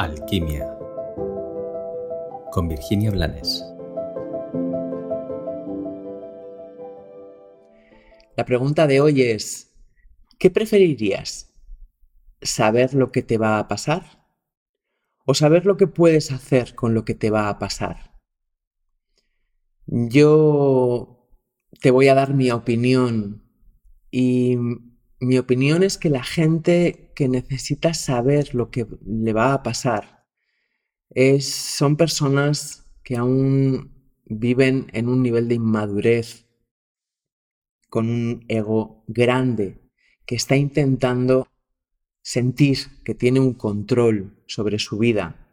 Alquimia con Virginia Blanes. La pregunta de hoy es, ¿qué preferirías? ¿Saber lo que te va a pasar? ¿O saber lo que puedes hacer con lo que te va a pasar? Yo te voy a dar mi opinión y mi opinión es que la gente que necesita saber lo que le va a pasar es, son personas que aún viven en un nivel de inmadurez, con un ego grande, que está intentando sentir que tiene un control sobre su vida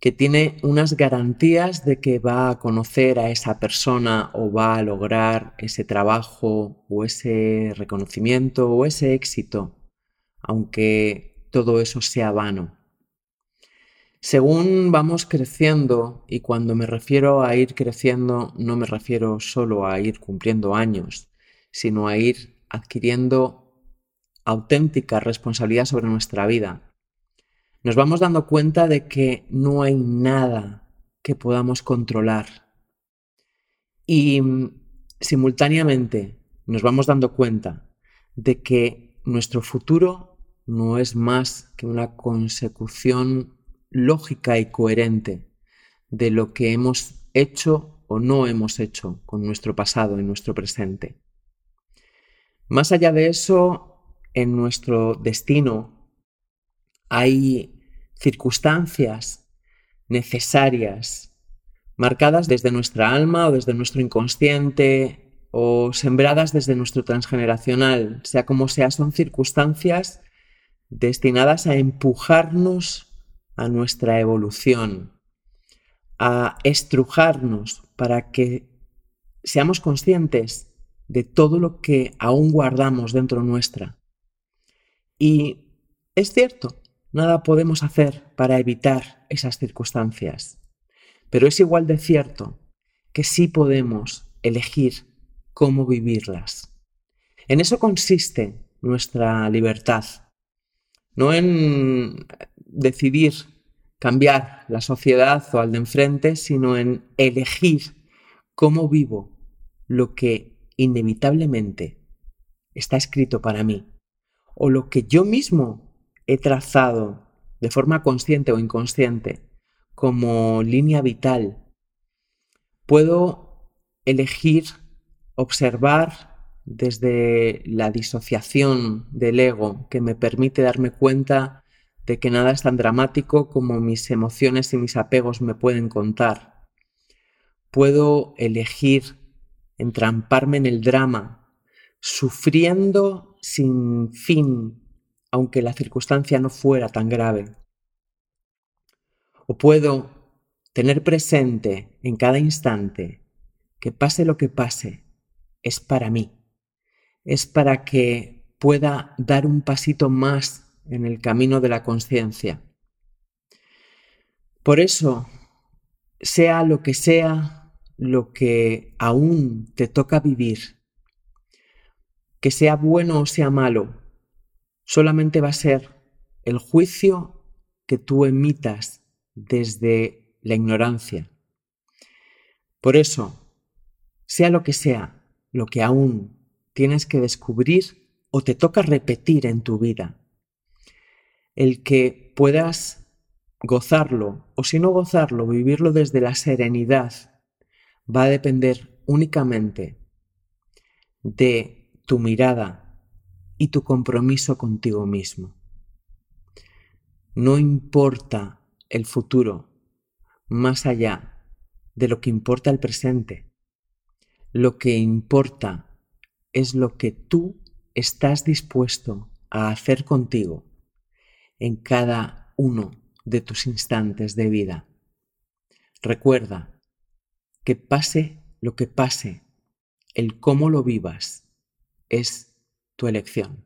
que tiene unas garantías de que va a conocer a esa persona o va a lograr ese trabajo o ese reconocimiento o ese éxito, aunque todo eso sea vano. Según vamos creciendo, y cuando me refiero a ir creciendo no me refiero solo a ir cumpliendo años, sino a ir adquiriendo auténtica responsabilidad sobre nuestra vida, nos vamos dando cuenta de que no hay nada que podamos controlar. Y mm, simultáneamente nos vamos dando cuenta de que nuestro futuro no es más que una consecución lógica y coherente de lo que hemos hecho o no hemos hecho con nuestro pasado y nuestro presente. Más allá de eso, en nuestro destino hay circunstancias necesarias, marcadas desde nuestra alma o desde nuestro inconsciente o sembradas desde nuestro transgeneracional, sea como sea, son circunstancias destinadas a empujarnos a nuestra evolución, a estrujarnos para que seamos conscientes de todo lo que aún guardamos dentro nuestra. Y es cierto, Nada podemos hacer para evitar esas circunstancias. Pero es igual de cierto que sí podemos elegir cómo vivirlas. En eso consiste nuestra libertad. No en decidir cambiar la sociedad o al de enfrente, sino en elegir cómo vivo lo que inevitablemente está escrito para mí o lo que yo mismo he trazado de forma consciente o inconsciente como línea vital, puedo elegir observar desde la disociación del ego que me permite darme cuenta de que nada es tan dramático como mis emociones y mis apegos me pueden contar. Puedo elegir entramparme en el drama, sufriendo sin fin aunque la circunstancia no fuera tan grave. O puedo tener presente en cada instante que pase lo que pase, es para mí, es para que pueda dar un pasito más en el camino de la conciencia. Por eso, sea lo que sea lo que aún te toca vivir, que sea bueno o sea malo, solamente va a ser el juicio que tú emitas desde la ignorancia. Por eso, sea lo que sea, lo que aún tienes que descubrir o te toca repetir en tu vida, el que puedas gozarlo o si no gozarlo, vivirlo desde la serenidad, va a depender únicamente de tu mirada y tu compromiso contigo mismo. No importa el futuro más allá de lo que importa el presente. Lo que importa es lo que tú estás dispuesto a hacer contigo en cada uno de tus instantes de vida. Recuerda que pase lo que pase, el cómo lo vivas es tu elección.